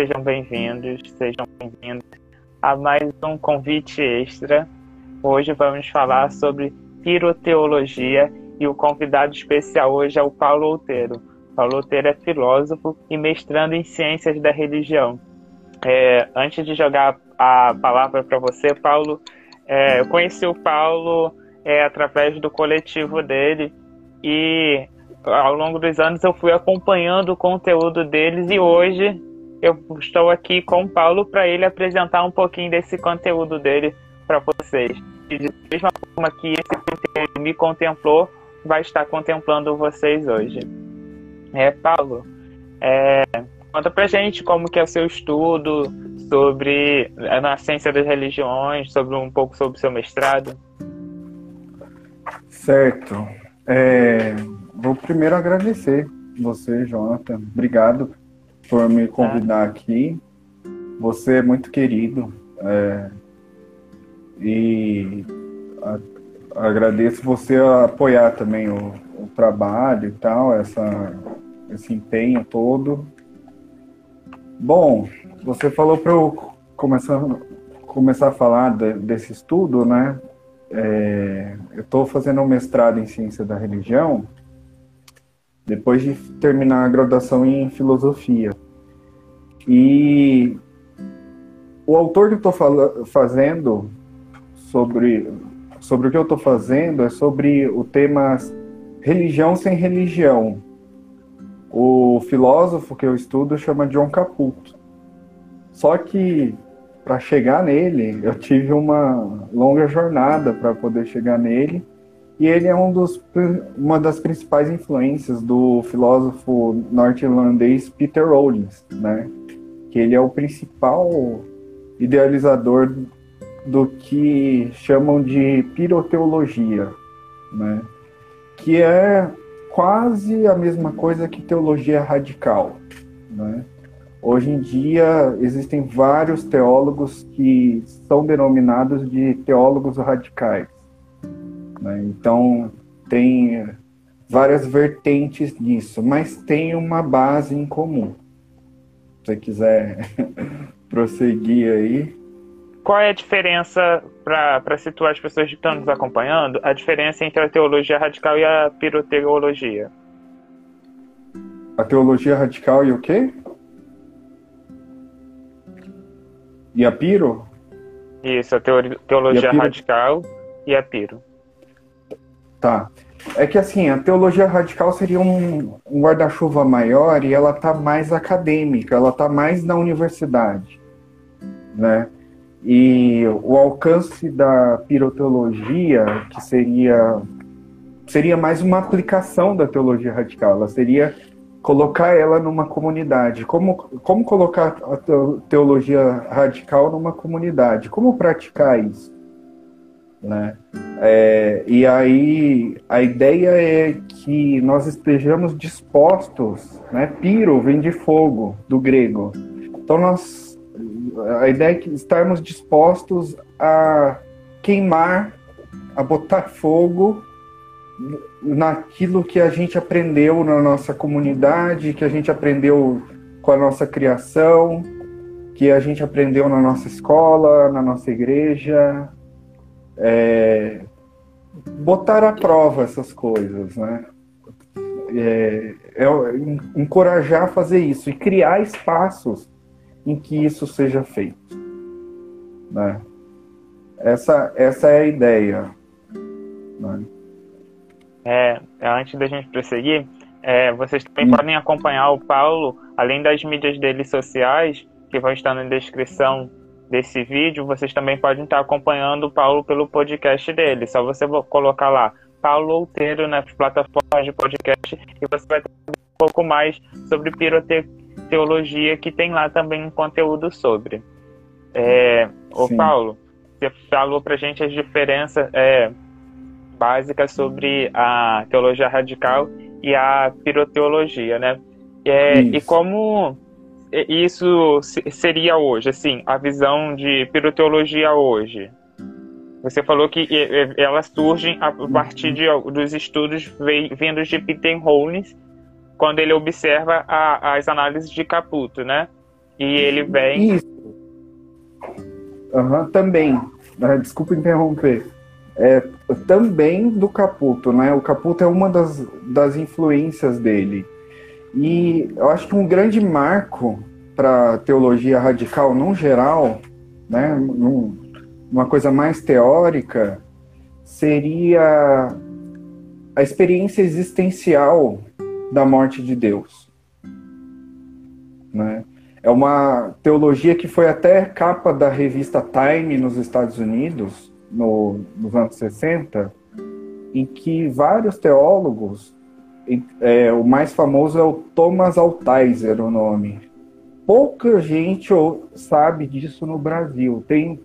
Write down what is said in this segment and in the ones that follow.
Sejam bem-vindos, sejam bem-vindos a mais um convite extra. Hoje vamos falar sobre piroteologia e o convidado especial hoje é o Paulo Outeiro. Paulo Outeiro é filósofo e mestrando em ciências da religião. É, antes de jogar a palavra para você, Paulo, é, eu conheci o Paulo é, através do coletivo dele e ao longo dos anos eu fui acompanhando o conteúdo deles e hoje eu estou aqui com o Paulo para ele apresentar um pouquinho desse conteúdo dele para vocês. E da mesma forma que esse conteúdo me contemplou, vai estar contemplando vocês hoje. É, Paulo, é, conta pra gente como que é o seu estudo sobre a ciência das religiões, sobre um pouco sobre o seu mestrado. Certo. É, vou primeiro agradecer você, Jonathan. Obrigado por me convidar aqui. Você é muito querido. É, e a, agradeço você apoiar também o, o, trabalho e tal, essa, esse empenho todo. Bom, você falou para eu começar, começar a falar de, desse estudo, né? É, eu estou fazendo um mestrado em ciência da religião depois de terminar a graduação em filosofia. E o autor que eu estou fazendo sobre, sobre o que eu estou fazendo é sobre o tema religião sem religião. O filósofo que eu estudo chama John Caputo. Só que para chegar nele, eu tive uma longa jornada para poder chegar nele e ele é um dos, uma das principais influências do filósofo norte-irlandês Peter Rollins, né? Que ele é o principal idealizador do que chamam de piroteologia, né? Que é quase a mesma coisa que teologia radical, né? Hoje em dia existem vários teólogos que são denominados de teólogos radicais né? Então, tem várias vertentes disso, mas tem uma base em comum. Se você quiser prosseguir aí. Qual é a diferença, para situar as pessoas que estão nos acompanhando, a diferença entre a teologia radical e a piroteologia? A teologia radical e o quê? E a piro? Isso, a teologia a piro... radical e a piro. Tá. É que assim, a teologia radical seria um, guarda-chuva maior e ela tá mais acadêmica, ela tá mais na universidade, né? E o alcance da piroteologia, que seria seria mais uma aplicação da teologia radical, ela seria colocar ela numa comunidade. Como, como colocar a teologia radical numa comunidade? Como praticar isso? Né? É, e aí a ideia é que nós estejamos dispostos, né? Piro vem de fogo, do grego. Então nós, a ideia é que estarmos dispostos a queimar, a botar fogo naquilo que a gente aprendeu na nossa comunidade, que a gente aprendeu com a nossa criação, que a gente aprendeu na nossa escola, na nossa igreja, é, botar à prova essas coisas, né? É, é, encorajar a fazer isso e criar espaços em que isso seja feito, né? Essa, essa é a ideia. Né? É, antes da gente prosseguir, é, vocês também hum. podem acompanhar o Paulo, além das mídias dele sociais, que vão estar na descrição desse vídeo, vocês também podem estar acompanhando o Paulo pelo podcast dele. Só você colocar lá Paulo Outeiro nas plataformas de podcast e você vai ter um pouco mais sobre piroteologia, que tem lá também um conteúdo sobre. É, o Paulo, você falou pra gente as diferenças é, básicas sobre a teologia radical e a piroteologia, né? É, e como isso seria hoje, assim, a visão de piroteologia hoje? Você falou que elas surgem a partir de, dos estudos vindos de Peter Hollins, quando ele observa a, as análises de Caputo, né? E ele vem. Isso. Uhum, também. Ah, desculpa interromper. É, também do Caputo, né? O Caputo é uma das, das influências dele. E eu acho que um grande marco para teologia radical, no geral, né, num, uma coisa mais teórica, seria a experiência existencial da morte de Deus. Né? É uma teologia que foi até capa da revista Time nos Estados Unidos, no, nos anos 60, em que vários teólogos, é, o mais famoso é o Thomas Altizer, o nome. Pouca gente sabe disso no Brasil. Tem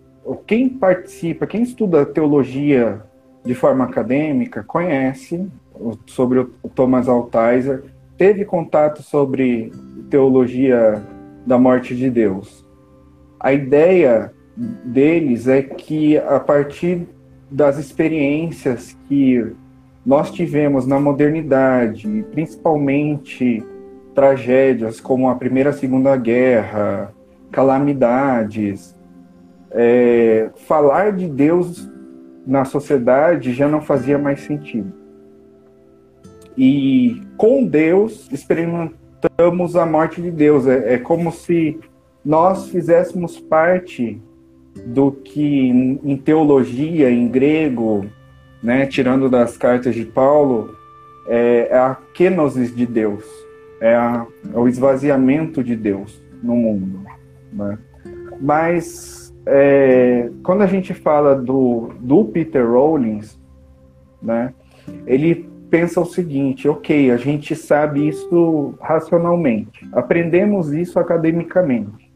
quem participa, quem estuda teologia de forma acadêmica, conhece sobre o Thomas Altizer, teve contato sobre teologia da morte de Deus. A ideia deles é que a partir das experiências que nós tivemos na modernidade, principalmente tragédias como a Primeira e Segunda Guerra, calamidades, é, falar de Deus na sociedade já não fazia mais sentido. E com Deus experimentamos a morte de Deus. É, é como se nós fizéssemos parte do que em teologia, em grego, né, tirando das cartas de Paulo, é, é a kenosis de Deus, é, a, é, o esvaziamento de Deus no mundo. Né? Mas é, quando a gente fala do, do Peter Rollins, né, ele pensa o seguinte: ok, a gente sabe isso racionalmente, aprendemos isso academicamente,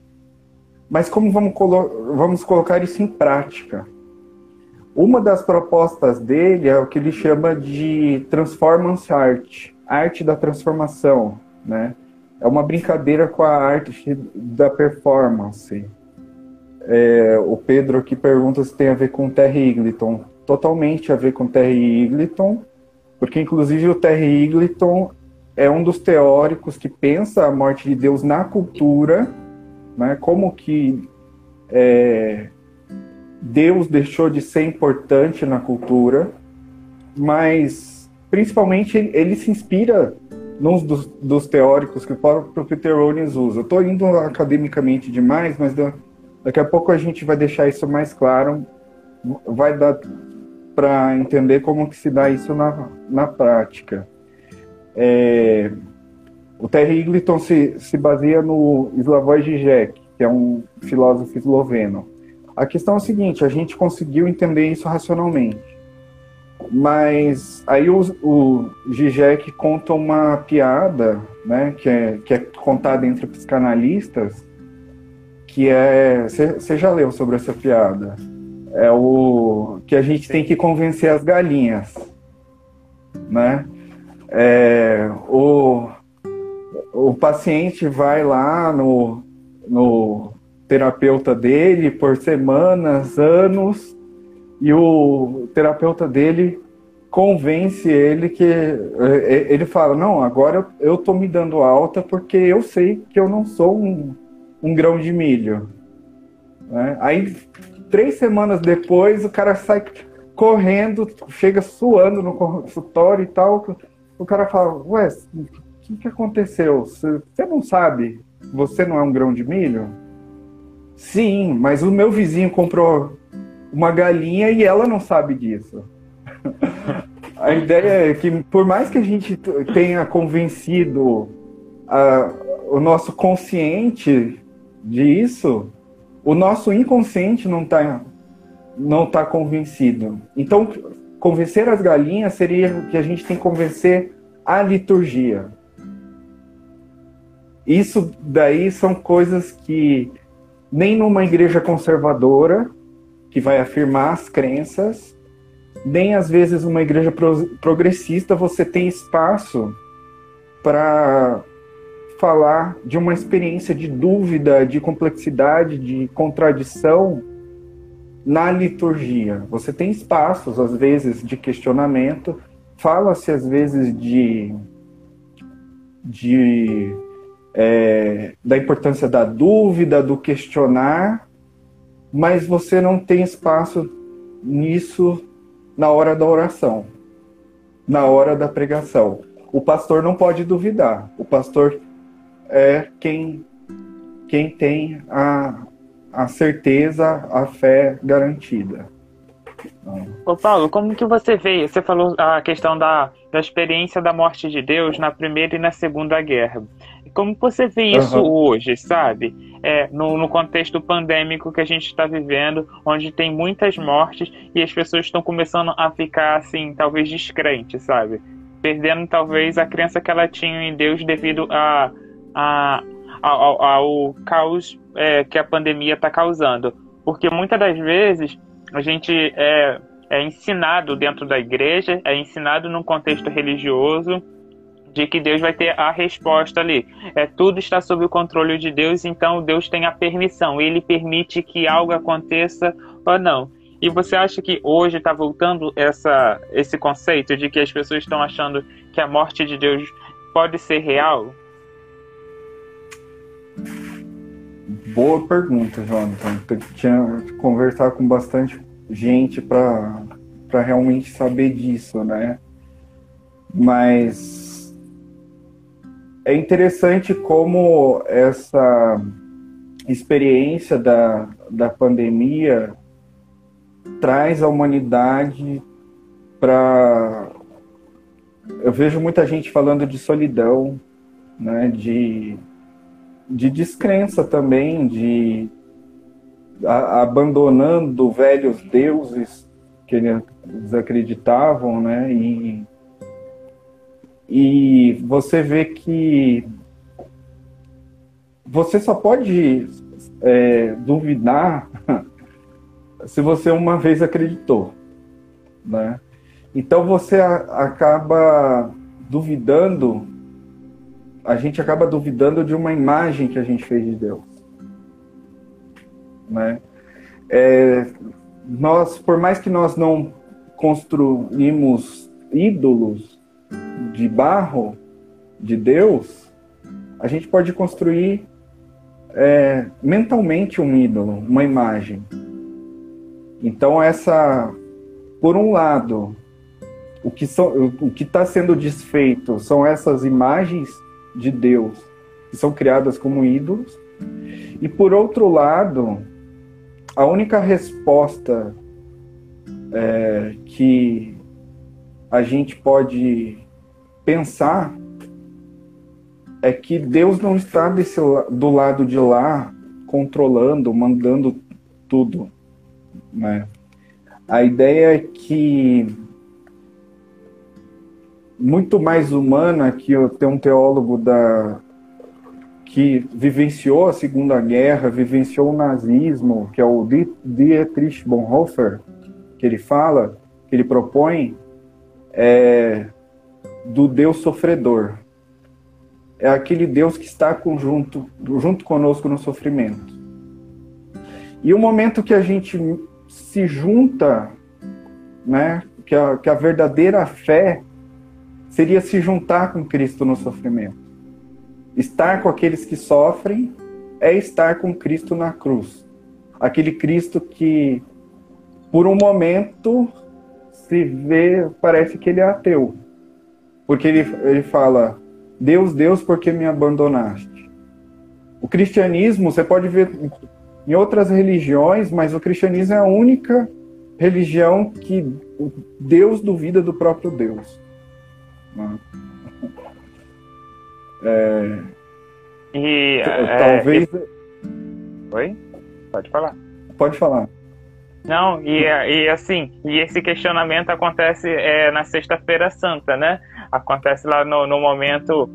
mas como vamos, colo vamos colocar isso em prática? Uma das propostas dele é o que ele chama de transformance art, arte da transformação, né? É uma brincadeira com a arte da performance. É, o Pedro aqui pergunta se tem a ver com Terry Eagleton. Totalmente a ver com Terry Eagleton, porque inclusive o Terry Eagleton é um dos teóricos que pensa a morte de Deus na cultura, né? Como que é, Deus deixou de ser importante na cultura, mas principalmente ele, se inspira num dos, dos, teóricos que o próprio Peter Rollins usa. Estou indo academicamente demais, mas Daqui a pouco a gente vai deixar isso mais claro, vai dar para entender como que se dá isso na, na prática. É, o Terry Eagleton se, se baseia no Slavoj Žižek, que é um filósofo esloveno. A questão é a seguinte, a gente conseguiu entender isso racionalmente. Mas aí o, o Zizek conta uma piada, né, que é, que é contada entre psicanalistas, que é. Você já leu sobre essa piada? É o que a gente tem que convencer as galinhas, né? É, o, o paciente vai lá no, no terapeuta dele por semanas, anos, e o terapeuta dele convence ele que ele fala não agora eu, eu tô me dando alta porque eu sei que eu não sou um um grão de milho. Né? Aí, três semanas depois, o cara sai correndo, chega suando no consultório e tal. O cara fala, ué, o que, que aconteceu? Você não sabe? Você não é um grão de milho? Sim, mas o meu vizinho comprou uma galinha e ela não sabe disso. a ideia é que, por mais que a gente tenha convencido a, o nosso consciente disso, o nosso inconsciente não está não tá convencido. Então, convencer as galinhas seria que a gente tem que convencer a liturgia. Isso daí são coisas que nem numa igreja conservadora, que vai afirmar as crenças, nem às vezes uma igreja progressista você tem espaço para falar de uma experiência de dúvida, de complexidade, de contradição na liturgia. Você tem espaços, às vezes, de questionamento, fala-se, às vezes, de, de é, da importância da dúvida, do questionar, mas você não tem espaço nisso na hora da oração, na hora da pregação. O pastor não pode duvidar. O pastor é quem, quem tem a, a certeza, a fé garantida. Ô Paulo, como que você vê? Você falou a questão da, da experiência da morte de Deus na primeira e na segunda guerra. Como você vê isso uhum. hoje, sabe? É, no, no contexto pandêmico que a gente está vivendo, onde tem muitas mortes e as pessoas estão começando a ficar, assim, talvez descrentes, sabe? Perdendo, talvez, a crença que ela tinha em Deus devido a, a, ao, ao caos é, que a pandemia está causando. Porque muitas das vezes a gente é, é ensinado dentro da igreja, é ensinado num contexto religioso de que Deus vai ter a resposta ali. É tudo está sob o controle de Deus, então Deus tem a permissão. Ele permite que algo aconteça ou não. E você acha que hoje está voltando essa, esse conceito de que as pessoas estão achando que a morte de Deus pode ser real? Boa pergunta, Jonathan. Tinha que conversar com bastante gente para realmente saber disso, né? Mas é interessante como essa experiência da, da pandemia traz a humanidade para. Eu vejo muita gente falando de solidão, né, de, de descrença também, de a, abandonando velhos deuses que eles acreditavam, né, e e você vê que você só pode é, duvidar se você uma vez acreditou, né? Então você acaba duvidando, a gente acaba duvidando de uma imagem que a gente fez de Deus, né? É, nós, por mais que nós não construímos ídolos, de barro de Deus, a gente pode construir é, mentalmente um ídolo, uma imagem. Então essa, por um lado, o que o que está sendo desfeito são essas imagens de Deus que são criadas como ídolos, e por outro lado, a única resposta é, que a gente pode pensar é que Deus não está desse, do lado de lá controlando, mandando tudo, né? A ideia é que muito mais humana que eu um teólogo da que vivenciou a Segunda Guerra, vivenciou o nazismo, que é o Dietrich Bonhoeffer, que ele fala, que ele propõe, é, do Deus sofredor. É aquele Deus que está junto, junto conosco no sofrimento. E o momento que a gente se junta, né, que a, que a verdadeira fé seria se juntar com Cristo no sofrimento. Estar com aqueles que sofrem é estar com Cristo na cruz. Aquele Cristo que, por um momento, se vê, parece que ele é ateu. Porque ele, ele fala, Deus, Deus, por que me abandonaste? O cristianismo, você pode ver em outras religiões, mas o cristianismo é a única religião que Deus duvida do próprio Deus. É... E, talvez. É, e... Oi? Pode falar. Pode falar. Não, e, e assim, e esse questionamento acontece é, na Sexta-feira Santa, né? Acontece lá no, no momento.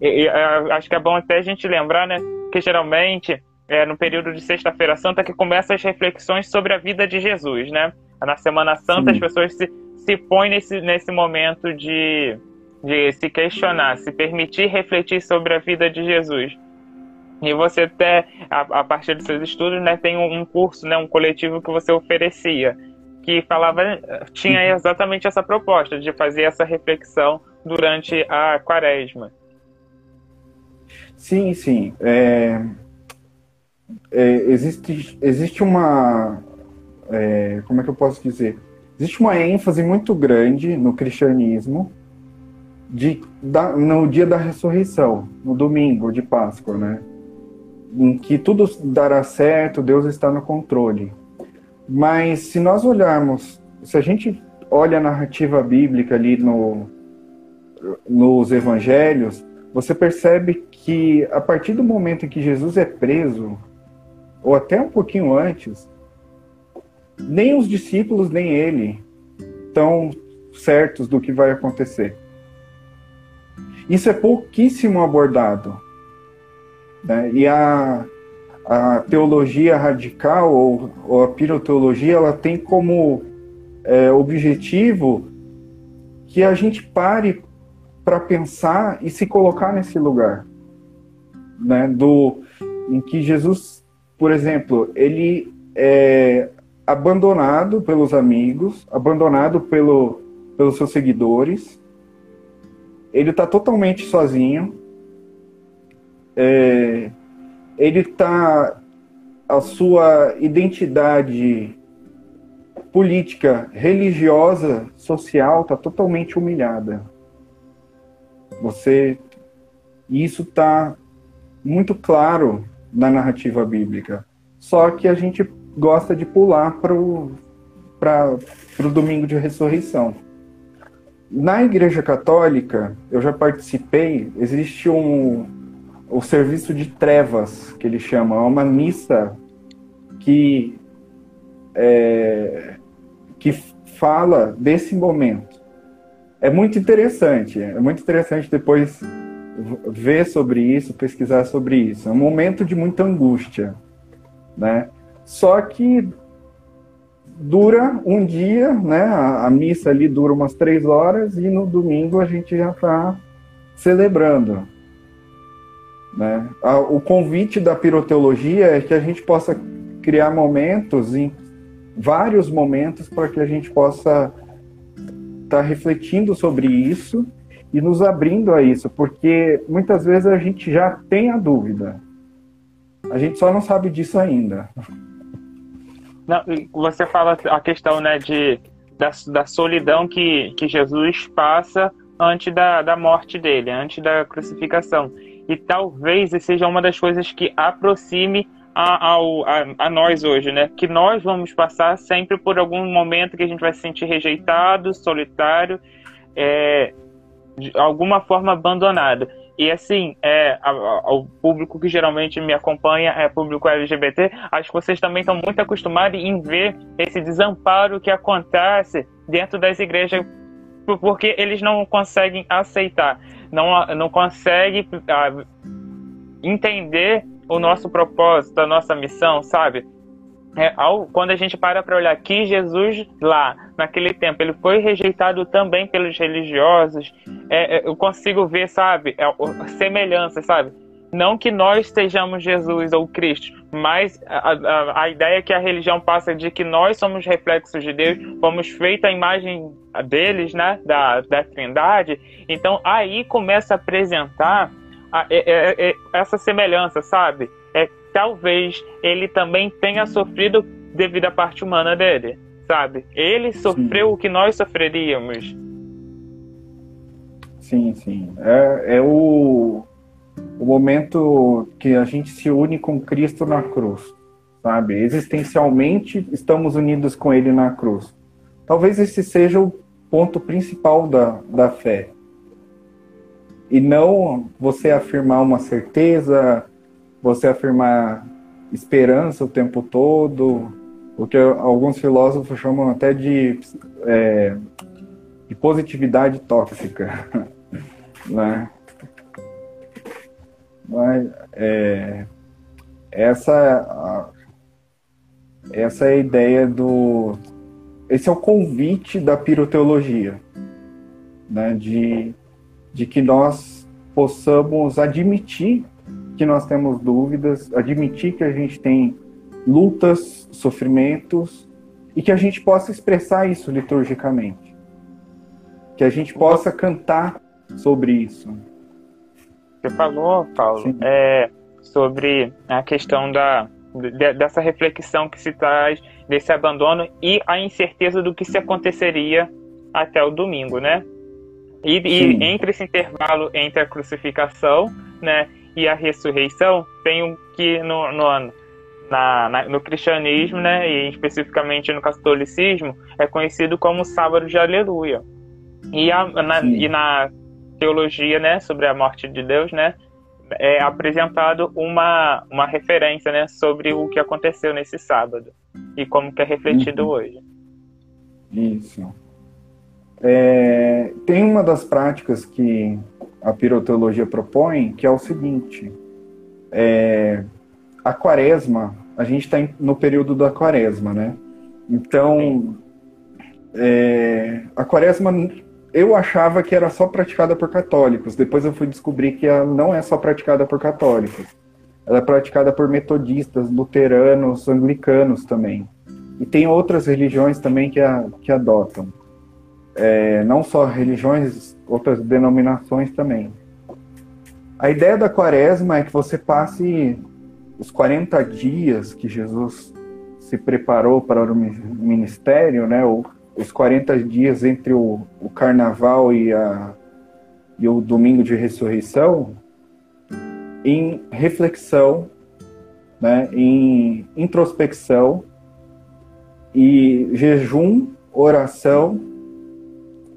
E, e, acho que é bom até a gente lembrar, né? Que geralmente é no período de Sexta-feira Santa que começam as reflexões sobre a vida de Jesus, né? Na Semana Santa Sim. as pessoas se, se põem nesse, nesse momento de, de se questionar, se permitir refletir sobre a vida de Jesus. E você até, a, a partir dos seus estudos, né, tem um, um curso, né, um coletivo que você oferecia, que falava, tinha uhum. exatamente essa proposta de fazer essa reflexão durante a quaresma. Sim, sim. É, é, existe, existe uma. É, como é que eu posso dizer? Existe uma ênfase muito grande no cristianismo de, da, no dia da ressurreição, no domingo de Páscoa, né? Em que tudo dará certo, Deus está no controle. Mas se nós olharmos, se a gente olha a narrativa bíblica ali no, nos evangelhos, você percebe que a partir do momento em que Jesus é preso, ou até um pouquinho antes, nem os discípulos nem ele estão certos do que vai acontecer. Isso é pouquíssimo abordado. Né? E a, a teologia radical ou, ou a piroteologia ela tem como é, objetivo que a gente pare para pensar e se colocar nesse lugar, né? Do em que Jesus, por exemplo, ele é abandonado pelos amigos, abandonado pelo, pelos seus seguidores, ele está totalmente sozinho, é, ele está a sua identidade política, religiosa, social está totalmente humilhada. Você isso está muito claro na narrativa bíblica. Só que a gente gosta de pular para o domingo de ressurreição. Na Igreja Católica, eu já participei, existe um, o serviço de trevas, que ele chama, é uma missa que, é, que fala desse momento. É muito interessante, é muito interessante depois ver sobre isso, pesquisar sobre isso. É um momento de muita angústia, né? Só que dura um dia, né? A, a missa ali dura umas três horas e no domingo a gente já está celebrando. Né? O convite da piroteologia é que a gente possa criar momentos, em vários momentos, para que a gente possa estar tá refletindo sobre isso e nos abrindo a isso, porque muitas vezes a gente já tem a dúvida, a gente só não sabe disso ainda. Não, você fala a questão né, de, da, da solidão que, que Jesus passa antes da, da morte dele, antes da crucificação e talvez seja uma das coisas que aproxime a, a, a, nós hoje, né? Que nós vamos passar sempre por algum momento que a gente vai se sentir rejeitado, solitário, é, de alguma forma abandonado. E assim, é, o público que geralmente me acompanha é público LGBT, acho que vocês também estão muito acostumados em ver esse desamparo que acontece dentro das igrejas, porque eles não conseguem aceitar não, não consegue uh, entender o nosso propósito, a nossa missão, sabe? É, ao, quando a gente para para olhar que Jesus lá, naquele tempo, ele foi rejeitado também pelos religiosos, é, é, eu consigo ver, sabe, é, semelhanças, sabe? Não que nós sejamos Jesus ou Cristo, mas a, a, a, ideia que a religião passa de que nós somos reflexos de Deus, fomos feitos à imagem deles, né, da, da Trindade. Então aí começa a apresentar a, é, é, essa semelhança, sabe? É talvez ele também tenha sofrido devido à parte humana dele sabe? Ele sofreu sim. o que nós sofreríamos. Sim, sim. É, é o, o momento que a gente se une com Cristo na cruz, sabe? Existencialmente estamos unidos com Ele na cruz. Talvez esse seja o ponto principal da, da fé. E não você afirmar uma certeza, você afirmar esperança o tempo todo, o que alguns filósofos chamam até de, é, de positividade tóxica, né? Mas, é, essa, essa é a ideia do... Esse é o convite da piroteologia, né? de, de que nós possamos admitir que nós temos dúvidas, admitir que a gente tem lutas, sofrimentos e que a gente possa expressar isso liturgicamente. Que a gente possa cantar sobre isso. Você falou, Paulo, é, sobre a questão da, de, dessa reflexão que se traz desse abandono e a incerteza do que se aconteceria até o domingo, né? E, e entre esse intervalo entre a crucificação, né, e a ressurreição tem um que no, no, na, na, no cristianismo, né, e especificamente no catolicismo, é conhecido como sábado de aleluia. E, a, na, e na teologia, né, sobre a morte de Deus, né, é apresentado uma, uma referência, né, sobre o que aconteceu nesse sábado e como que é refletido uhum. hoje. Isso. É, tem uma das práticas que a piroteologia propõe, que é o seguinte: é, a quaresma, a gente está no período da quaresma, né? Então, é, a quaresma eu achava que era só praticada por católicos. Depois eu fui descobrir que ela não é só praticada por católicos. Ela é praticada por metodistas, luteranos, anglicanos também. E tem outras religiões também que, a, que adotam. É, não só religiões outras denominações também. A ideia da quaresma é que você passe os 40 dias que Jesus se preparou para o ministério, né, os 40 dias entre o, o carnaval e, a, e o domingo de ressurreição, em reflexão, né, em introspecção e jejum, oração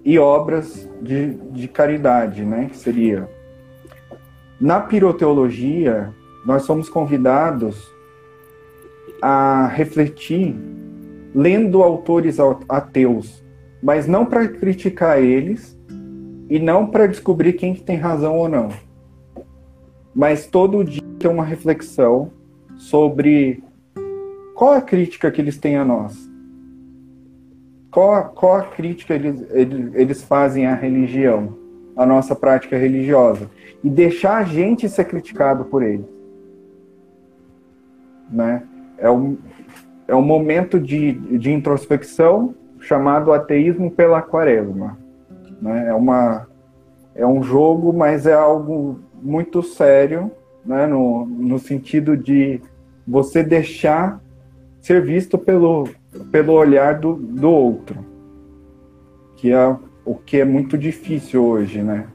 e obras de, de caridade, né? Que seria. Na piroteologia, nós somos convidados a refletir lendo autores ateus, mas não para criticar eles e não para descobrir quem que tem razão ou não. Mas todo dia ter uma reflexão sobre qual a crítica que eles têm a nós qual, qual a crítica eles, eles fazem à religião, à nossa prática religiosa, e deixar a gente ser criticado por eles. Né? É, um, é um momento de, de introspecção chamado ateísmo pela quaresma. Né? É, uma, é um jogo, mas é algo muito sério, né? no, no sentido de você deixar ser visto pelo, pelo olhar do, do outro, que é o que é muito difícil hoje, né?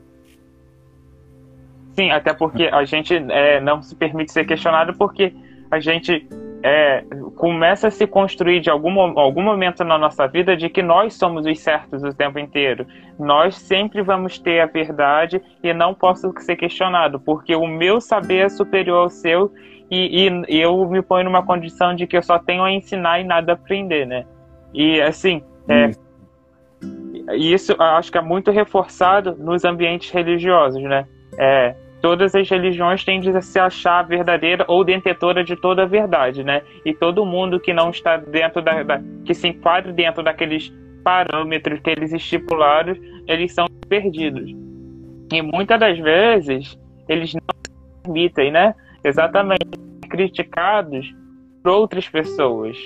Sim, até porque a gente é, não se permite ser questionado porque a gente é, começa a se construir de algum, algum momento na nossa vida de que nós somos os certos o tempo inteiro. Nós sempre vamos ter a verdade e não posso ser questionado, porque o meu saber é superior ao seu e, e, eu me ponho numa condição de que eu só tenho a ensinar e nada a aprender, né? E assim, é, isso acho que é muito reforçado nos ambientes religiosos, né? É, todas as religiões tendem a se achar verdadeira ou detentora de toda a verdade, né? E todo mundo que não está dentro da, da que se enquadre dentro daqueles parâmetros que eles estipularam, eles são perdidos. E muitas das vezes eles não permitem, né? exatamente criticados por outras pessoas.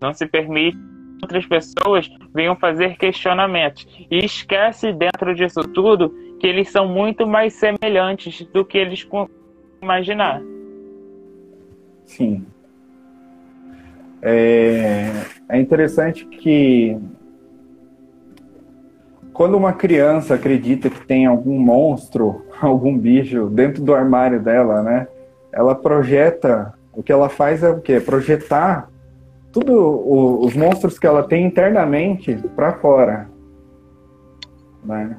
Não se permite que outras pessoas venham fazer questionamentos. E esquece dentro disso tudo que eles são muito mais semelhantes do que eles imaginar. Sim. É, é interessante que quando uma criança acredita que tem algum monstro, algum bicho dentro do armário dela, né? Ela projeta, o que ela faz é o quê? Projetar tudo o, os monstros que ela tem internamente para fora, né?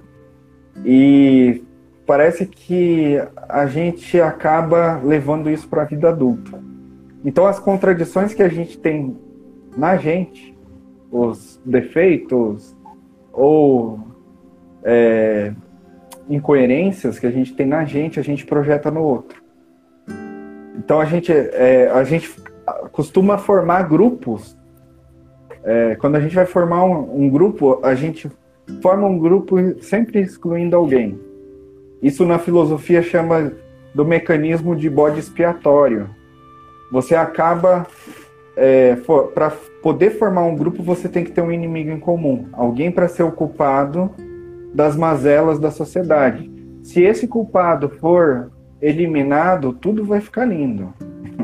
E parece que a gente acaba levando isso para a vida adulta. Então as contradições que a gente tem na gente, os defeitos ou é, incoerências que a gente tem na gente, a gente projeta no outro. Então a gente, é, a gente costuma formar grupos. É, quando a gente vai formar um, um grupo, a gente forma um grupo sempre excluindo alguém. Isso na filosofia chama do mecanismo de bode expiatório. Você acaba é, para poder formar um grupo, você tem que ter um inimigo em comum, alguém para ser o culpado das mazelas da sociedade. Se esse culpado for eliminado, tudo vai ficar lindo.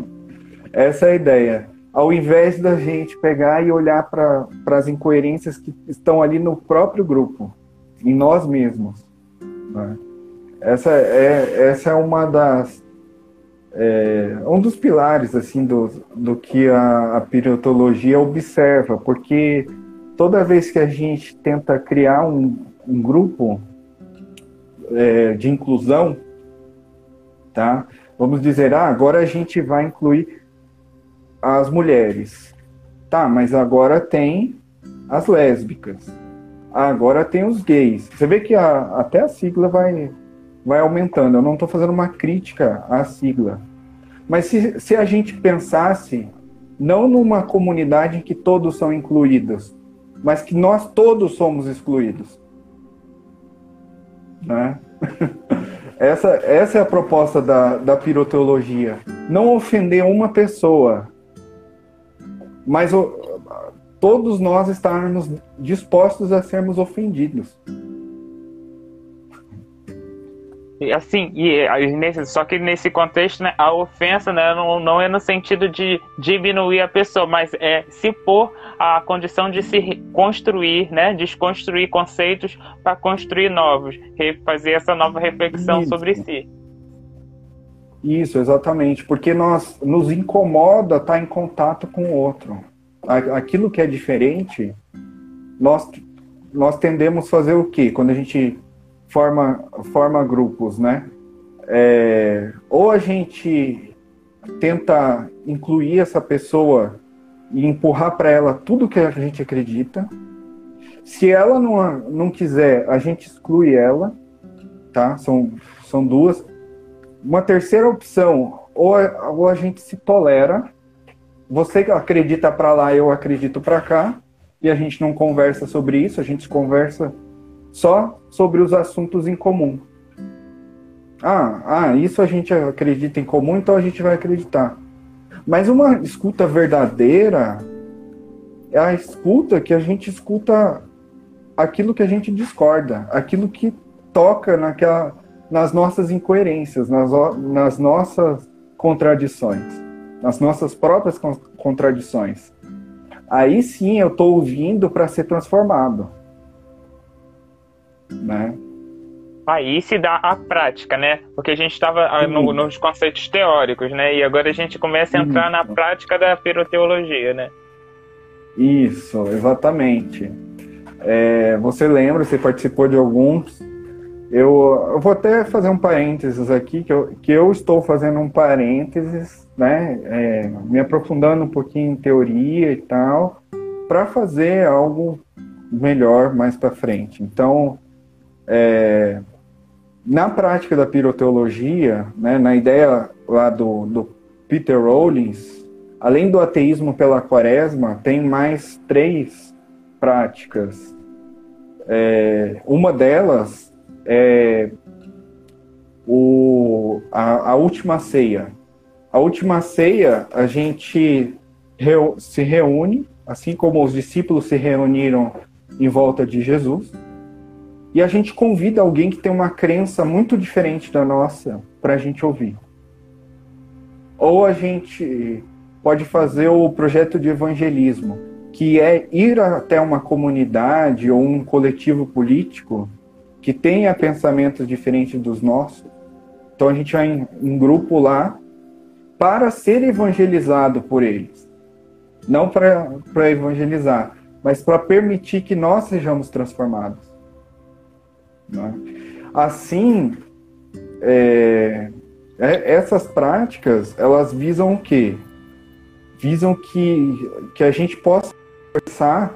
Essa é a ideia. Ao invés da gente pegar e olhar para as incoerências que estão ali no próprio grupo, em nós mesmos. Né? Essa, é, essa é uma das. É, um dos pilares assim do, do que a, a piratologia observa, porque toda vez que a gente tenta criar um, um grupo é, de inclusão, tá? Vamos dizer, ah, agora a gente vai incluir as mulheres. Tá, mas agora tem as lésbicas. Agora tem os gays. Você vê que a, até a sigla vai, vai aumentando. Eu não estou fazendo uma crítica à sigla. Mas se, se a gente pensasse não numa comunidade em que todos são incluídos, mas que nós todos somos excluídos. Né? essa, essa é a proposta da, da piroteologia. Não ofender uma pessoa, mas o, todos nós estarmos dispostos a sermos ofendidos. Assim, e nesse, só que nesse contexto, né, a ofensa né, não, não é no sentido de diminuir a pessoa, mas é se pôr a condição de se construir, né, desconstruir conceitos para construir novos, fazer essa nova reflexão Isso. sobre si. Isso, exatamente, porque nós nos incomoda estar em contato com o outro. Aquilo que é diferente, nós nós tendemos a fazer o quê? Quando a gente forma, forma grupos, né? É, ou a gente tenta incluir essa pessoa e empurrar para ela tudo que a gente acredita. Se ela não, não quiser, a gente exclui ela, tá? São, são duas. Uma terceira opção, ou a, ou a gente se tolera. Você acredita para lá, eu acredito para cá, e a gente não conversa sobre isso, a gente conversa só sobre os assuntos em comum. Ah, ah, isso a gente acredita em comum, então a gente vai acreditar. Mas uma escuta verdadeira é a escuta que a gente escuta aquilo que a gente discorda, aquilo que toca naquela, nas nossas incoerências, nas, nas nossas contradições, nas nossas próprias contradições. Aí sim eu estou ouvindo para ser transformado né? Aí se dá a prática, né? Porque a gente estava ah, no, nos conceitos teóricos, né? E agora a gente começa a entrar Isso. na prática da piroteologia, né? Isso, exatamente. É, você lembra, você participou de alguns. Eu, eu, vou até fazer um parênteses aqui, que eu, que eu estou fazendo um parênteses, né? É, me aprofundando um pouquinho em teoria e tal, para fazer algo melhor mais para frente. Então, é, na prática da piroteologia, né, na ideia lá do, do Peter Rollins, além do ateísmo pela quaresma, tem mais três práticas. É, uma delas é o, a, a, última ceia. A última ceia, a gente reu, se reúne, assim como os discípulos se reuniram em volta de Jesus, e a gente convida alguém que tem uma crença muito diferente da nossa para a gente ouvir. Ou a gente pode fazer o projeto de evangelismo, que é ir até uma comunidade ou um coletivo político que tenha pensamentos diferentes dos nossos. Então a gente vai em um grupo lá para ser evangelizado por eles. Não para evangelizar, mas para permitir que nós sejamos transformados. Né? Assim, é, é, essas práticas, elas visam o quê? Visam que, que a gente possa conversar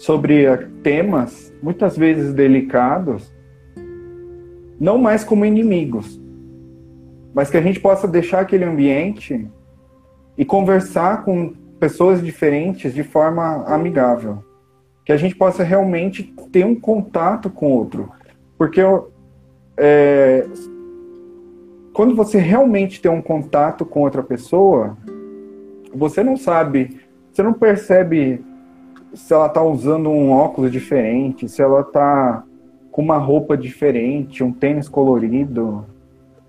sobre temas, muitas vezes delicados, não mais como inimigos, mas que a gente possa deixar aquele ambiente e conversar com pessoas diferentes de forma amigável. Que a gente possa realmente ter um contato com o outro. Porque é, quando você realmente tem um contato com outra pessoa, você não sabe, você não percebe se ela está usando um óculos diferente, se ela está com uma roupa diferente, um tênis colorido,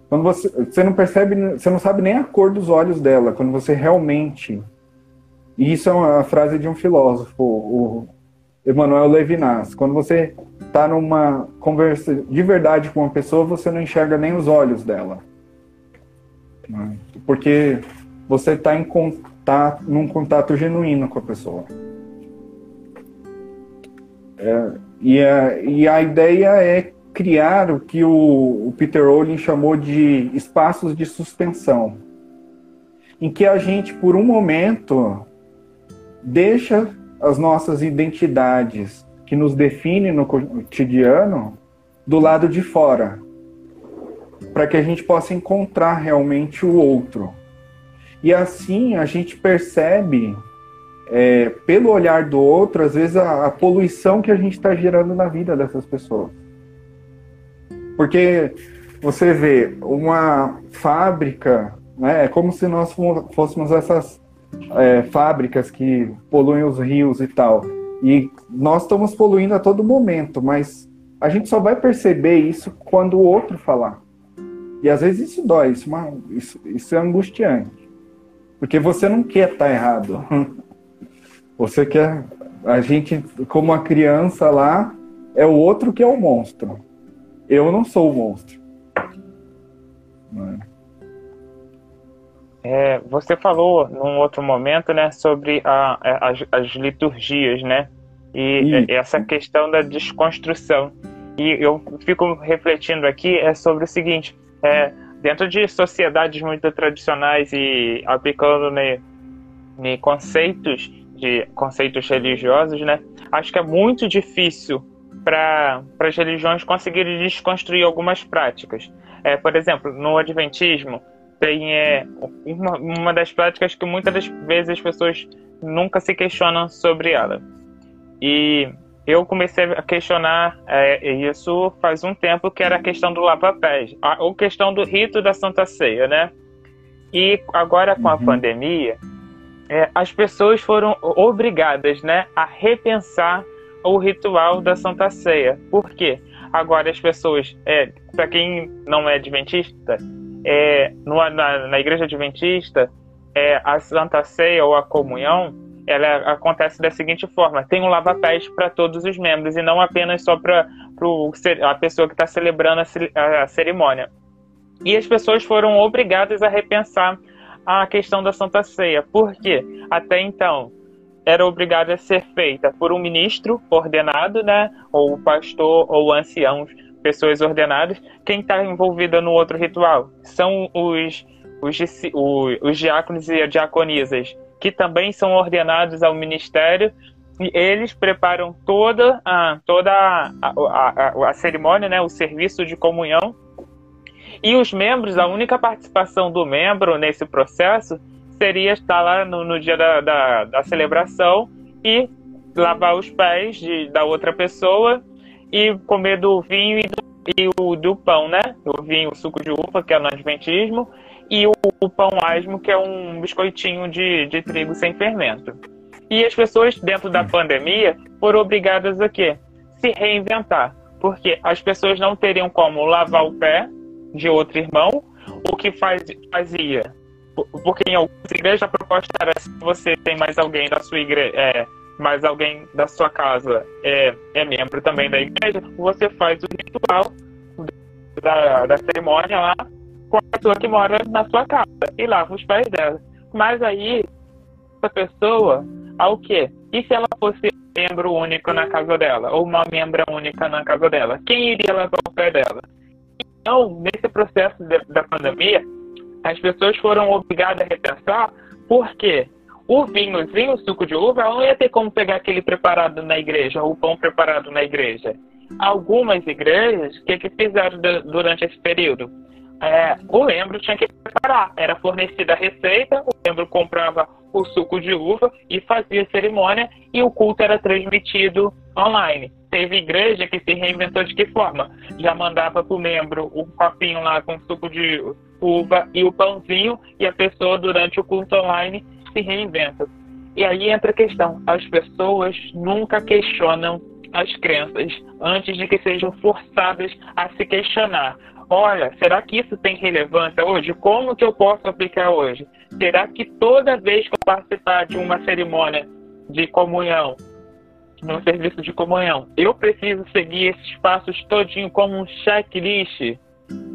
quando você, você não percebe, você não sabe nem a cor dos olhos dela, quando você realmente. E isso é uma frase de um filósofo, o Emmanuel Levinas. Quando você está numa conversa de verdade com uma pessoa, você não enxerga nem os olhos dela. Porque você está em contato, num contato genuíno com a pessoa. É, e, a, e a ideia é criar o que o, o Peter Olin chamou de espaços de suspensão, em que a gente, por um momento, deixa as nossas identidades que nos definem no cotidiano do lado de fora, para que a gente possa encontrar realmente o outro. E assim a gente percebe, é, pelo olhar do outro, às vezes a, a poluição que a gente está gerando na vida dessas pessoas. Porque você vê uma fábrica, né, é como se nós fôssemos essas é, fábricas que poluem os rios e tal. E nós estamos poluindo a todo momento, mas a gente só vai perceber isso quando o outro falar. E às vezes isso dói, isso, é isso, isso é angustiante. Porque você não quer estar tá errado. Você quer. A gente, como a criança lá, é o outro que é o monstro eu não sou o monstro. É, você falou num outro momento, né, sobre a, a, as, as, liturgias, né, e essa questão da desconstrução. E eu fico refletindo aqui é sobre o seguinte: é, dentro de sociedades muito tradicionais e aplicando né, né, conceitos de conceitos religiosos, né, acho que é muito difícil para as religiões conseguirem desconstruir algumas práticas. É, por exemplo, no Adventismo, tem é, uma, uma das práticas que muitas das vezes as pessoas nunca se questionam sobre ela. E eu comecei a questionar é, isso faz um tempo, que era a questão do lava-pés, ou questão do rito da Santa Ceia, né? E agora com a uhum. pandemia, é, as pessoas foram obrigadas né, a repensar o ritual da Santa Ceia. Por quê? Agora as pessoas, é, para quem não é adventista, é, na, na igreja adventista, é, a Santa Ceia ou a comunhão, ela acontece da seguinte forma: tem um lava-pés para todos os membros e não apenas só para a pessoa que está celebrando a, a cerimônia. E as pessoas foram obrigadas a repensar a questão da Santa Ceia. Por quê? Até então, era obrigada a ser feita por um ministro ordenado, né, ou pastor ou anciãos, pessoas ordenadas. Quem está envolvida no outro ritual são os, os, os, os diáconos e diaconisas, que também são ordenados ao ministério e eles preparam toda a, toda a, a, a, a, cerimônia, né, o serviço de comunhão. E os membros, a única participação do membro nesse processo seria estar lá no, no dia da, da, da, celebração e lavar os pés de, da outra pessoa e comer do vinho e do, e o, do pão, né? O vinho, o suco de uva, que é no adventismo, e o, o pão asmo, que é um biscoitinho de, de trigo sem fermento. E as pessoas, dentro da pandemia, foram obrigadas a quê? Se reinventar. Porque as pessoas não teriam como lavar o pé de outro irmão, o que faz, fazia porque em algumas igrejas a proposta era se você tem mais alguém da sua igreja, é, mais alguém da sua casa é, é membro também da igreja, você faz o ritual da, da cerimônia lá com a pessoa que mora na sua casa e lava os pés dela. Mas aí, essa pessoa, ao quê? E se ela fosse membro único na casa dela, ou uma membra única na casa dela? Quem iria lavar o pé dela? Então, nesse processo de, da pandemia, as pessoas foram obrigadas a repensar por quê? O vinhozinho, o suco de uva, não ia ter como pegar aquele preparado na igreja, o pão preparado na igreja. Algumas igrejas, o que, que fizeram durante esse período? É, o membro tinha que preparar. Era fornecida a receita, o membro comprava o suco de uva e fazia cerimônia e o culto era transmitido online. Teve igreja que se reinventou de que forma? Já mandava para o membro o copinho lá com suco de uva e o pãozinho e a pessoa durante o culto online se reinventa. E aí entra a questão: as pessoas nunca questionam as crenças antes de que sejam forçadas a se questionar. Olha, será que isso tem relevância hoje? Como que eu posso aplicar hoje? Será que toda vez que eu participar de uma cerimônia de comunhão, no serviço de comunhão, eu preciso seguir esses passos todinho como um checklist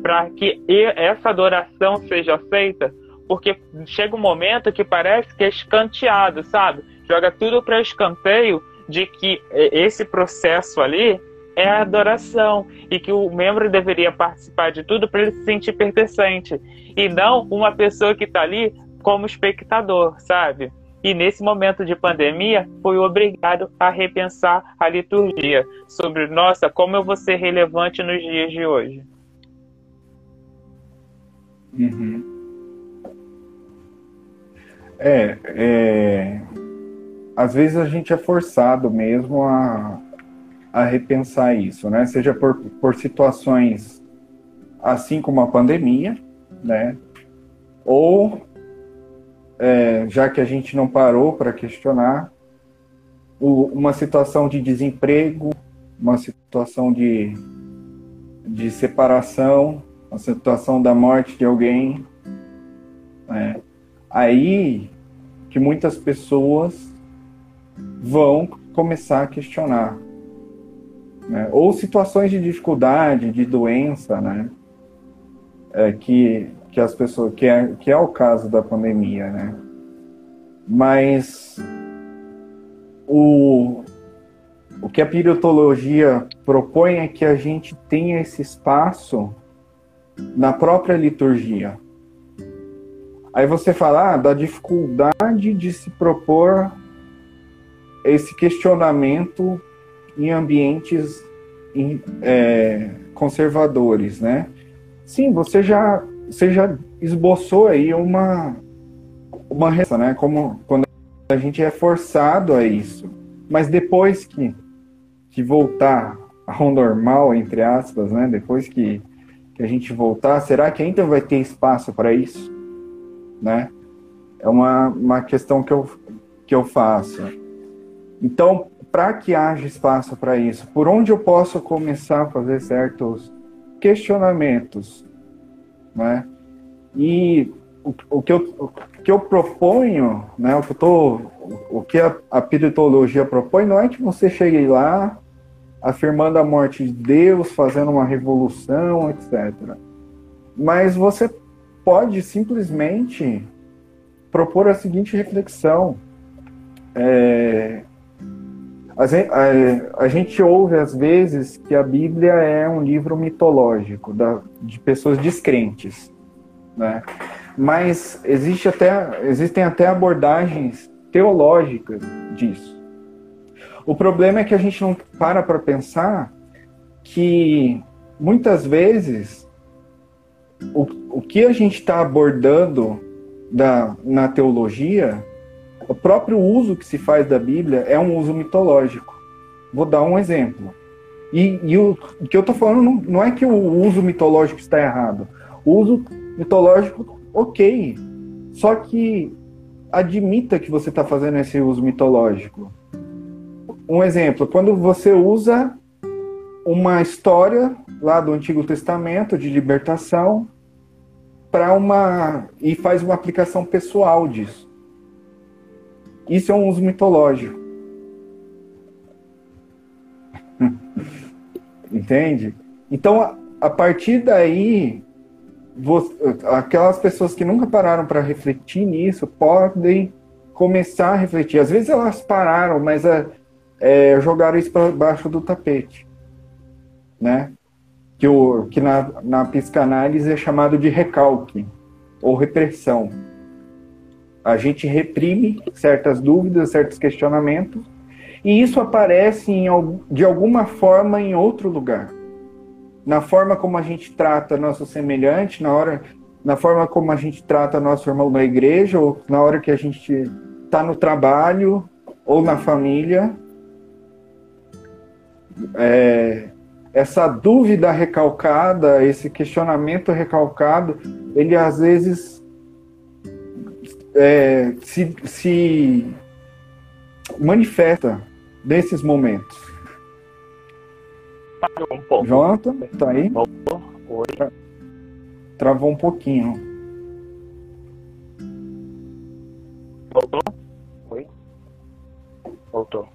para que essa adoração seja aceita? porque chega um momento que parece que é escanteado, sabe? Joga tudo para escanteio de que esse processo ali é a adoração e que o membro deveria participar de tudo para ele se sentir pertencente e não uma pessoa que está ali como espectador, sabe? E nesse momento de pandemia, foi obrigado a repensar a liturgia sobre, nossa, como eu vou ser relevante nos dias de hoje. Uhum. É, é, às vezes a gente é forçado mesmo a, a repensar isso, né? Seja por, por situações assim como a pandemia, né? Ou é, já que a gente não parou para questionar, o, uma situação de desemprego, uma situação de, de separação, uma situação da morte de alguém, né? aí que muitas pessoas vão começar a questionar. Né? Ou situações de dificuldade, de doença, né? É, que, que as pessoas. Que é, que é o caso da pandemia, né? Mas o, o que a periodologia propõe é que a gente tenha esse espaço na própria liturgia. Aí você fala ah, da dificuldade de se propor esse questionamento em ambientes é, conservadores, né? Sim, você já, você já esboçou aí uma uma reação, né? Como quando a gente é forçado a isso, mas depois que que voltar ao normal entre aspas, né? Depois que que a gente voltar, será que ainda vai ter espaço para isso? né? É uma, uma questão que eu, que eu faço. Então, para que haja espaço para isso, por onde eu posso começar a fazer certos questionamentos, né? E o, o, que, eu, o que eu proponho, né, o que, eu tô, o que a, a piritologia propõe não é que você chegue lá afirmando a morte de Deus, fazendo uma revolução, etc. Mas você pode simplesmente propor a seguinte reflexão. É, a, gente, a, a, gente ouve às vezes que a Bíblia é um livro mitológico da, de pessoas descrentes, né? Mas existe até, existem até abordagens teológicas disso. O problema é que a gente não para para pensar que muitas vezes o, o que a gente está abordando da, na teologia, o próprio uso que se faz da Bíblia é um uso mitológico. Vou dar um exemplo. E, e o, que eu estou falando não, não, é que o uso mitológico está errado. O uso mitológico, ok. Só que admita que você está fazendo esse uso mitológico. Um exemplo, quando você usa uma história lá do Antigo Testamento de libertação para uma e faz uma aplicação pessoal disso. Isso é um uso mitológico. Entende? Então, a partir daí, aquelas pessoas que nunca pararam para refletir nisso podem começar a refletir. Às vezes elas pararam, mas é, é, jogaram isso para baixo do tapete, né? Que, o, que na, na psicanálise é chamado de recalque ou repressão. A gente reprime certas dúvidas, certos questionamentos, e isso aparece em, de alguma forma em outro lugar na forma como a gente trata nosso semelhante, na hora, na forma como a gente trata nosso irmão na igreja, ou na hora que a gente está no trabalho ou na família. É, essa dúvida recalcada, esse questionamento recalcado, ele às vezes é, se, se manifesta nesses momentos. Parou um pouco. Jonathan, tá aí? Oi. Travou um pouquinho. Voltou? Oi. Voltou.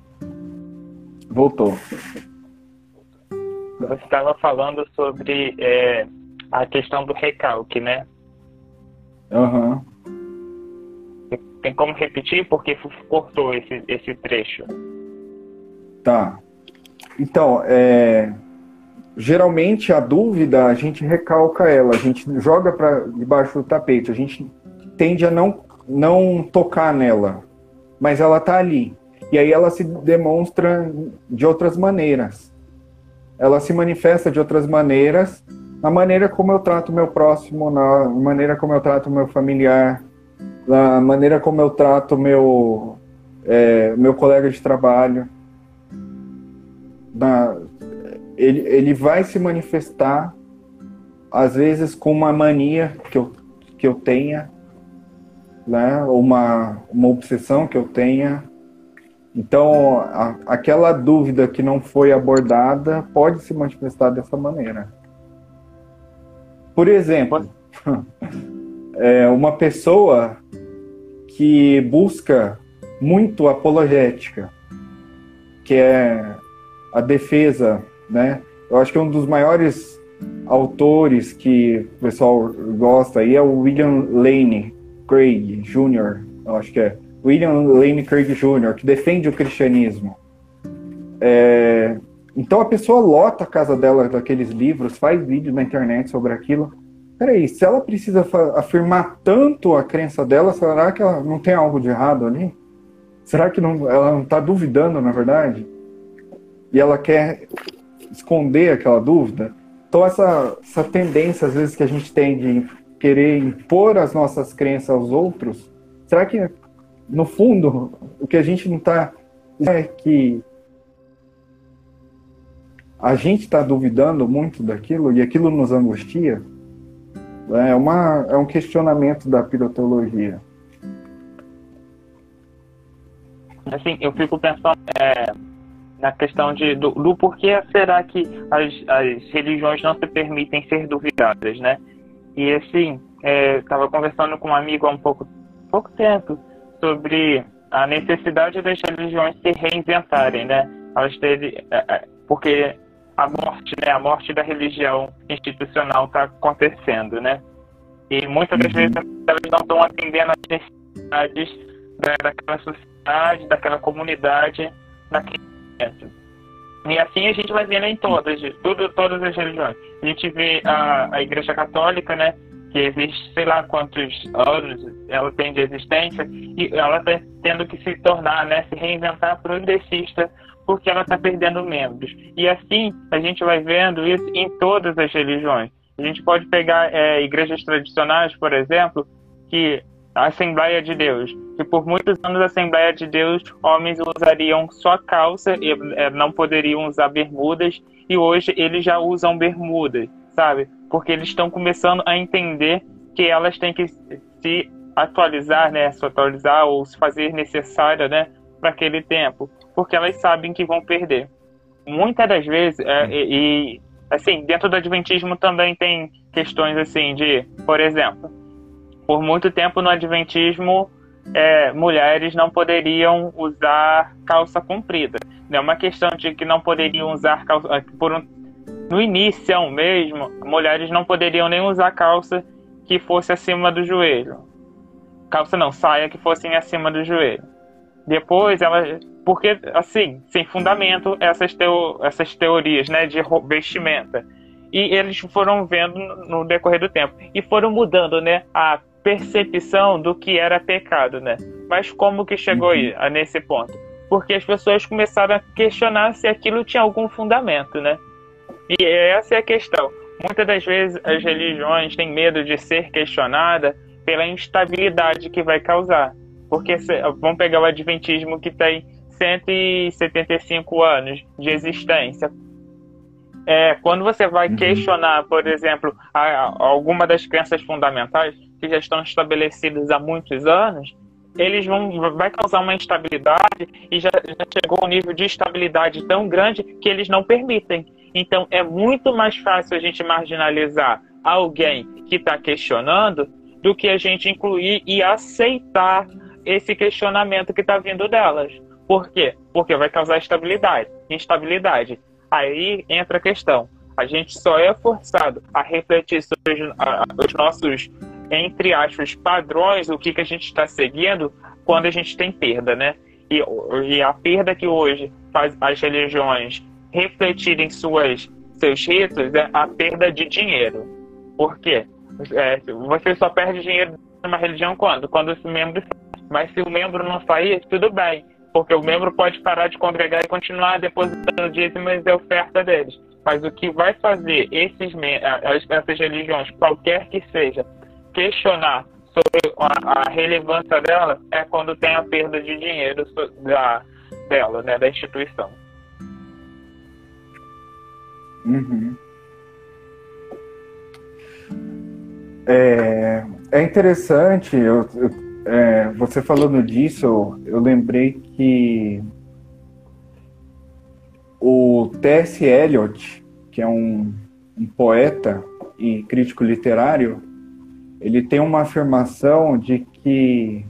Voltou. Você estava falando sobre é, a questão do recalque, né? Aham. Uhum. Tem como repetir? Porque cortou esse, esse trecho. Tá. Então, é, geralmente a dúvida a gente recalca ela, a gente joga para debaixo do tapete, a gente tende a não, não tocar nela, mas ela está ali. E aí ela se demonstra de outras maneiras. Ela se manifesta de outras maneiras, na maneira como eu trato meu próximo, na maneira como eu trato meu familiar, na maneira como eu trato meu é, meu colega de trabalho na, ele, ele vai se manifestar, às vezes, com uma mania que eu, que eu tenha, né? uma, uma obsessão que eu tenha. Então, a, aquela dúvida que não foi abordada pode se manifestar dessa maneira. Por exemplo, é uma pessoa que busca muito apologética, que é a defesa, né? Eu acho que um dos maiores autores que o pessoal gosta aí é o William Lane Craig Jr., eu acho que é. William Lane Craig Jr., que defende o cristianismo. É, então a pessoa lota a casa dela daqueles livros, faz vídeos na internet sobre aquilo. Peraí, se ela precisa afirmar tanto a crença dela, será que ela não tem algo de errado ali? Será que não, ela não está duvidando, na verdade? e ela quer esconder aquela dúvida. Então, essa, essa tendência, às vezes, que a gente tem de querer impor as nossas crenças aos outros, será que, no fundo, o que a gente não está. é que a gente está duvidando muito daquilo e aquilo nos angustia? É, uma, é um questionamento da piroteologia. Assim, eu fico pensando. É na questão de, do, do porquê será que as, as religiões não se permitem ser duvidadas, né? E assim, estava é, conversando com um amigo há um pouco, pouco tempo sobre a necessidade das religiões se reinventarem, né? Elas terem, é, é, porque a morte, né? A morte da religião institucional está acontecendo, né? E muitas das uhum. vezes elas não estão atendendo às necessidades da, daquela sociedade, daquela comunidade, naquele e assim a gente vai vendo em todas, tudo, todas as religiões. A gente vê a, a Igreja Católica, né? Que existe sei lá quantos anos ela tem de existência, e ela está tendo que se tornar, né? Se reinventar progressista, porque ela está perdendo membros. E assim a gente vai vendo isso em todas as religiões. A gente pode pegar é, igrejas tradicionais, por exemplo, que a Assembleia de Deus, que por muitos anos a Assembleia de Deus, homens usariam só calça e é, não poderiam usar bermudas, e hoje eles já usam bermudas, sabe? Porque eles estão começando a entender que elas têm que se atualizar, né? Se atualizar ou se fazer necessária, né? Para aquele tempo, porque elas sabem que vão perder. Muitas das vezes, é, e, assim, dentro do Adventismo também tem questões assim de, por exemplo, por muito tempo no Adventismo é, mulheres não poderiam usar calça comprida. É uma questão de que não poderiam usar calça. É, por um, no início mesmo, mulheres não poderiam nem usar calça que fosse acima do joelho. Calça não, saia que fossem acima do joelho. Depois ela. Porque, assim, sem fundamento, essas, teo, essas teorias né, de vestimenta. E eles foram vendo no decorrer do tempo. E foram mudando né, a percepção do que era pecado, né? Mas como que chegou uhum. aí, a nesse ponto? Porque as pessoas começaram a questionar se aquilo tinha algum fundamento, né? E essa é a questão. Muitas das vezes as religiões têm medo de ser questionada pela instabilidade que vai causar. Porque vamos pegar o Adventismo que tem 175 anos de existência. É, quando você vai uhum. questionar, por exemplo, a, a, alguma das crenças fundamentais, que já estão estabelecidas há muitos anos, eles vão vai causar uma instabilidade e já, já chegou a um nível de estabilidade tão grande que eles não permitem. Então é muito mais fácil a gente marginalizar alguém que está questionando do que a gente incluir e aceitar esse questionamento que está vindo delas. Por quê? Porque vai causar estabilidade, instabilidade. Aí entra a questão. A gente só é forçado a refletir sobre os, nossos entre aspas, padrões, o que, que a gente está seguindo quando a gente tem perda, né? E, e a perda que hoje faz as religiões refletirem suas, seus ritos é a perda de dinheiro. Por quê? É, você só perde dinheiro numa religião quando? Quando os membros Mas se o membro não sair, tudo bem. Porque o membro pode parar de congregar e continuar depositando dízimos e oferta deles. Mas o que vai fazer esses, essas religiões, qualquer que seja, questionar sobre a, a, relevância dela é quando tem a perda de dinheiro da, dela, né, da instituição. Uhum. É, é interessante, eu, eu, é, você falando disso, eu lembrei que o T.S. Eliot, que é um, um poeta e crítico literário, ele tem uma afirmação de que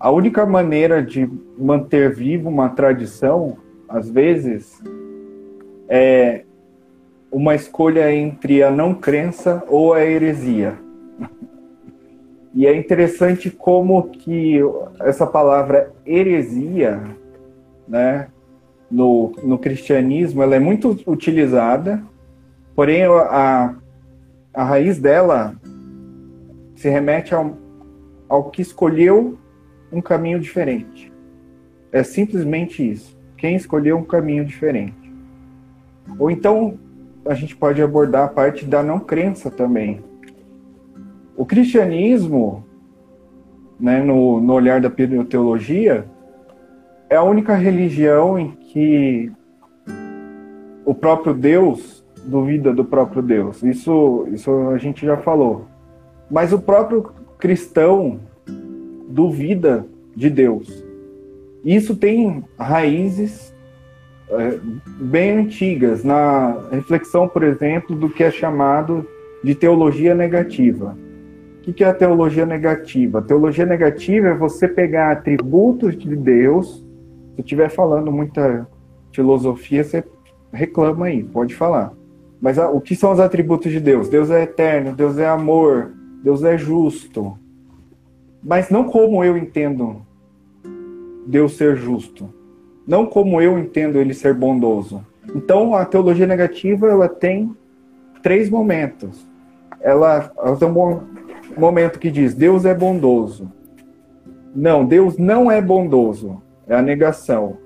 a única maneira de manter vivo uma tradição, às vezes, é uma escolha entre a não crença ou a heresia. E é interessante como que essa palavra heresia, né, no, no cristianismo, ela é muito utilizada, porém a, a raiz dela se remete ao, ao que escolheu um caminho diferente. É simplesmente isso. Quem escolheu um caminho diferente. Ou então a gente pode abordar a parte da não crença também. O cristianismo, né, no, no olhar da teologia, é a única religião em que o próprio Deus duvida do próprio Deus. Isso, isso a gente já falou. Mas o próprio cristão duvida de Deus. Isso tem raízes é, bem antigas na reflexão, por exemplo, do que é chamado de teologia negativa. O que é a teologia negativa? A teologia negativa é você pegar atributos de Deus. Se estiver falando muita filosofia, você reclama aí, pode falar. Mas o que são os atributos de Deus? Deus é eterno, Deus é amor, Deus é justo. Mas não como eu entendo Deus ser justo. Não como eu entendo ele ser bondoso. Então, a teologia negativa, ela tem três momentos. Ela, ela tem um momento que diz, Deus é bondoso. Não, Deus não é bondoso. É a negação.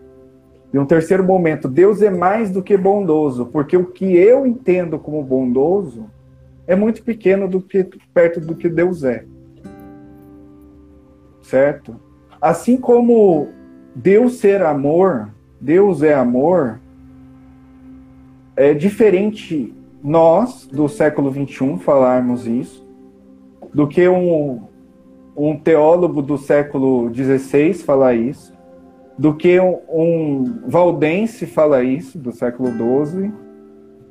E um terceiro momento, Deus é mais do que bondoso, porque o que eu entendo como bondoso é muito pequeno do que perto do que Deus é. Certo? Assim como Deus ser amor, Deus é amor, é diferente nós do século 21 falarmos isso do que um, um teólogo do século 16 falar isso, do que um, um valdense falar isso do século 12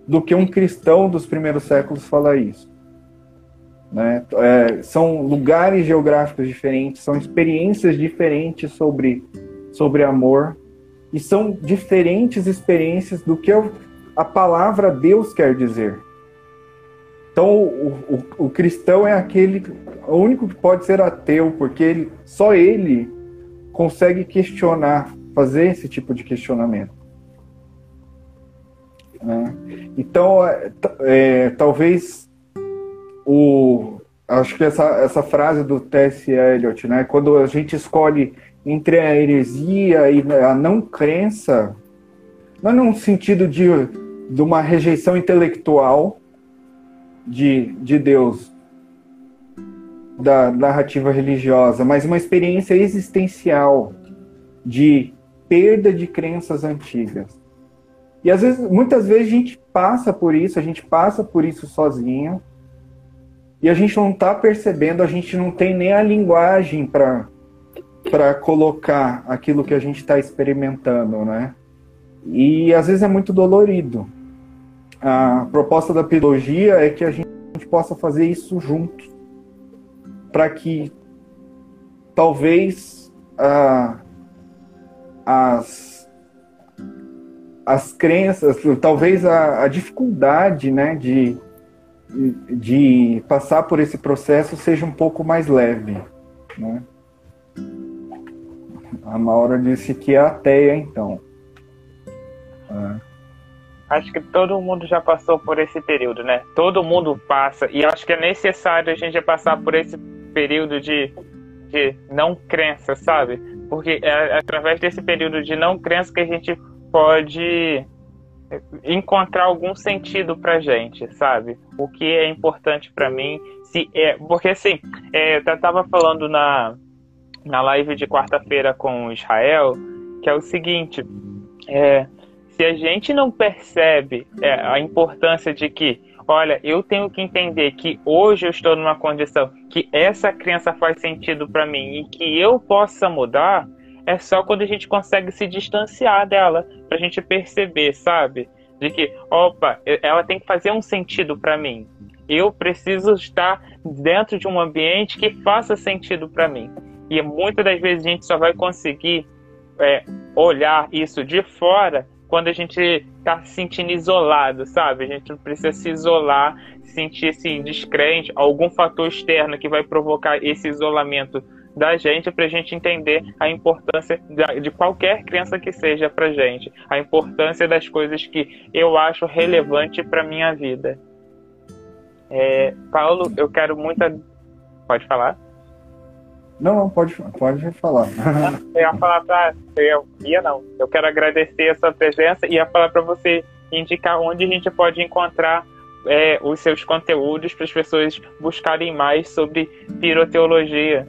do que um cristão dos primeiros séculos falar isso. Né? É, são lugares geográficos diferentes, são experiências diferentes sobre, sobre amor, e são diferentes experiências do que a palavra Deus quer dizer. Então, o, o, o, cristão é aquele, o único que pode ser ateu, porque ele, só ele consegue questionar, fazer esse tipo de questionamento. Né? Então, é, é, talvez o, acho que essa, essa frase do T.S. Eliot, né, quando a gente escolhe entre a heresia e a não crença, não é num sentido de, de uma rejeição intelectual de, de Deus, da narrativa religiosa, mas uma experiência existencial de perda de crenças antigas. E às vezes, muitas vezes a gente passa por isso, a gente passa por isso sozinho, e a gente não está percebendo, a gente não tem nem a linguagem para para colocar aquilo que a gente está experimentando, né? E às vezes é muito dolorido. A proposta da pedagogia é que a gente possa fazer isso junto, para que talvez ah, as as crenças, talvez a, a dificuldade, né, de de passar por esse processo seja um pouco mais leve, né? A Maura disse que é ateia, então. É. Acho que todo mundo já passou por esse período, né? Todo mundo passa. E acho que é necessário a gente passar por esse período de, de não crença, sabe? Porque é através desse período de não crença que a gente pode encontrar algum sentido pra gente, sabe? O que é importante para mim, se é, porque assim, é, eu tava falando na na live de quarta-feira com Israel, que é o seguinte: é, se a gente não percebe é, a importância de que, olha, eu tenho que entender que hoje eu estou numa condição que essa crença faz sentido para mim e que eu possa mudar, é só quando a gente consegue se distanciar dela, para a gente perceber, sabe? De que, opa, ela tem que fazer um sentido para mim. Eu preciso estar dentro de um ambiente que faça sentido para mim. E muitas das vezes a gente só vai conseguir é, olhar isso de fora quando a gente está se sentindo isolado, sabe? A gente precisa se isolar, sentir-se descrente, algum fator externo que vai provocar esse isolamento da gente para a gente entender a importância de qualquer crença que seja para gente, a importância das coisas que eu acho relevante para minha vida. É, Paulo, eu quero muito. Pode falar? Não, não, pode, pode falar. Eu ia falar pra. Eu ia não. Eu quero agradecer a sua presença e ia falar para você indicar onde a gente pode encontrar é, os seus conteúdos para as pessoas buscarem mais sobre piroteologia.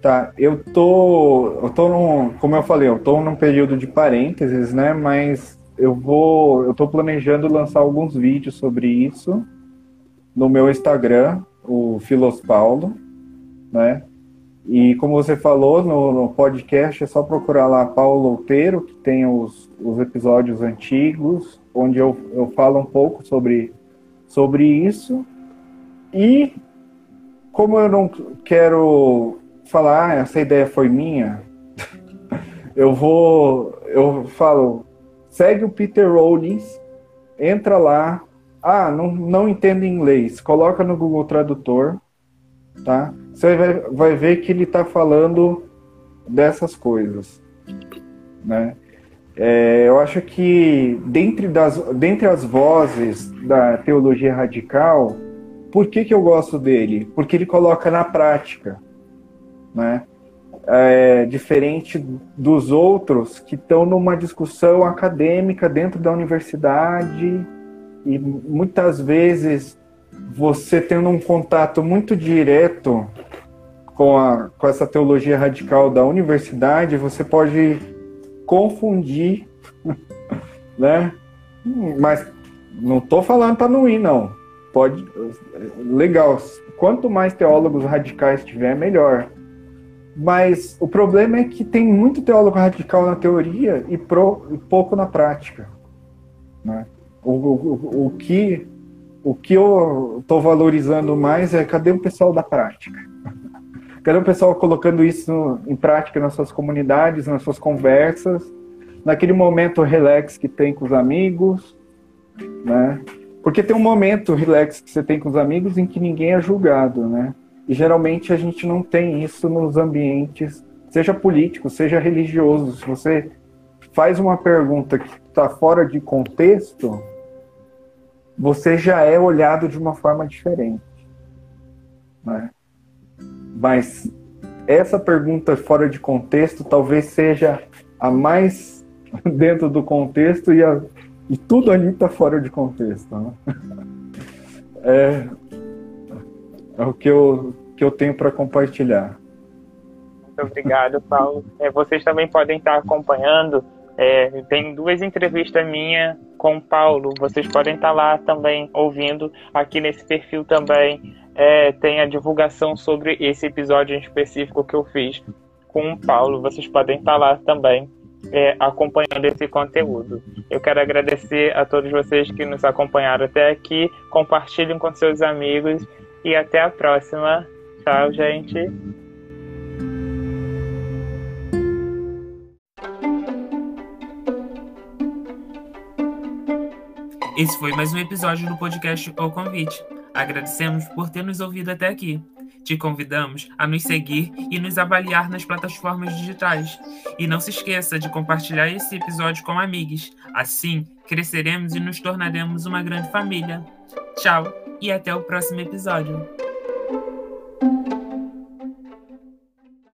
Tá, eu tô. Eu tô num. Como eu falei, eu tô num período de parênteses, né? Mas eu vou. Eu tô planejando lançar alguns vídeos sobre isso no meu Instagram, o Filos Paulo né? E como você falou no, no, podcast, é só procurar lá Paulo Outeiro, que tem os, os episódios antigos, onde eu, eu falo um pouco sobre, sobre isso. E como eu não quero falar, ah, essa ideia foi minha, eu vou, eu falo, segue o Peter Rollins, entra lá, ah, não, não entendo inglês, coloca no Google Tradutor, tá? Você vai, vai ver que ele está falando dessas coisas, né? É, eu acho que dentre, das, dentre as vozes da teologia radical, por que, que eu gosto dele? Porque ele coloca na prática, né? É, diferente dos outros que estão numa discussão acadêmica dentro da universidade e muitas vezes você tendo um contato muito direto com, a, com essa teologia radical da universidade, você pode confundir, né? Mas não estou falando para não ir, não. Pode, legal. Quanto mais teólogos radicais tiver, melhor. Mas o problema é que tem muito teólogo radical na teoria e, pro, e pouco na prática. Né? O, o, o que o que eu estou valorizando mais é cadê o pessoal da prática? Cadê o pessoal colocando isso em prática nas suas comunidades, nas suas conversas, naquele momento relax que tem com os amigos, né? Porque tem um momento relax que você tem com os amigos em que ninguém é julgado, né? E geralmente a gente não tem isso nos ambientes, seja político, seja religioso. Se você faz uma pergunta que está fora de contexto, você já é olhado de uma forma diferente. Né? Mas essa pergunta fora de contexto talvez seja a mais dentro do contexto e, a, e tudo ali está fora de contexto. Né? É, é o que eu, que eu tenho para compartilhar. Muito obrigado, Paulo. É, vocês também podem estar acompanhando é, tem duas entrevistas minhas com o Paulo. Vocês podem estar lá também ouvindo. Aqui nesse perfil também é, tem a divulgação sobre esse episódio em específico que eu fiz com o Paulo. Vocês podem estar lá também é, acompanhando esse conteúdo. Eu quero agradecer a todos vocês que nos acompanharam até aqui. Compartilhem com seus amigos e até a próxima. Tchau, gente. Esse foi mais um episódio do podcast O Convite. Agradecemos por ter nos ouvido até aqui. Te convidamos a nos seguir e nos avaliar nas plataformas digitais. E não se esqueça de compartilhar esse episódio com amigos. Assim, cresceremos e nos tornaremos uma grande família. Tchau e até o próximo episódio.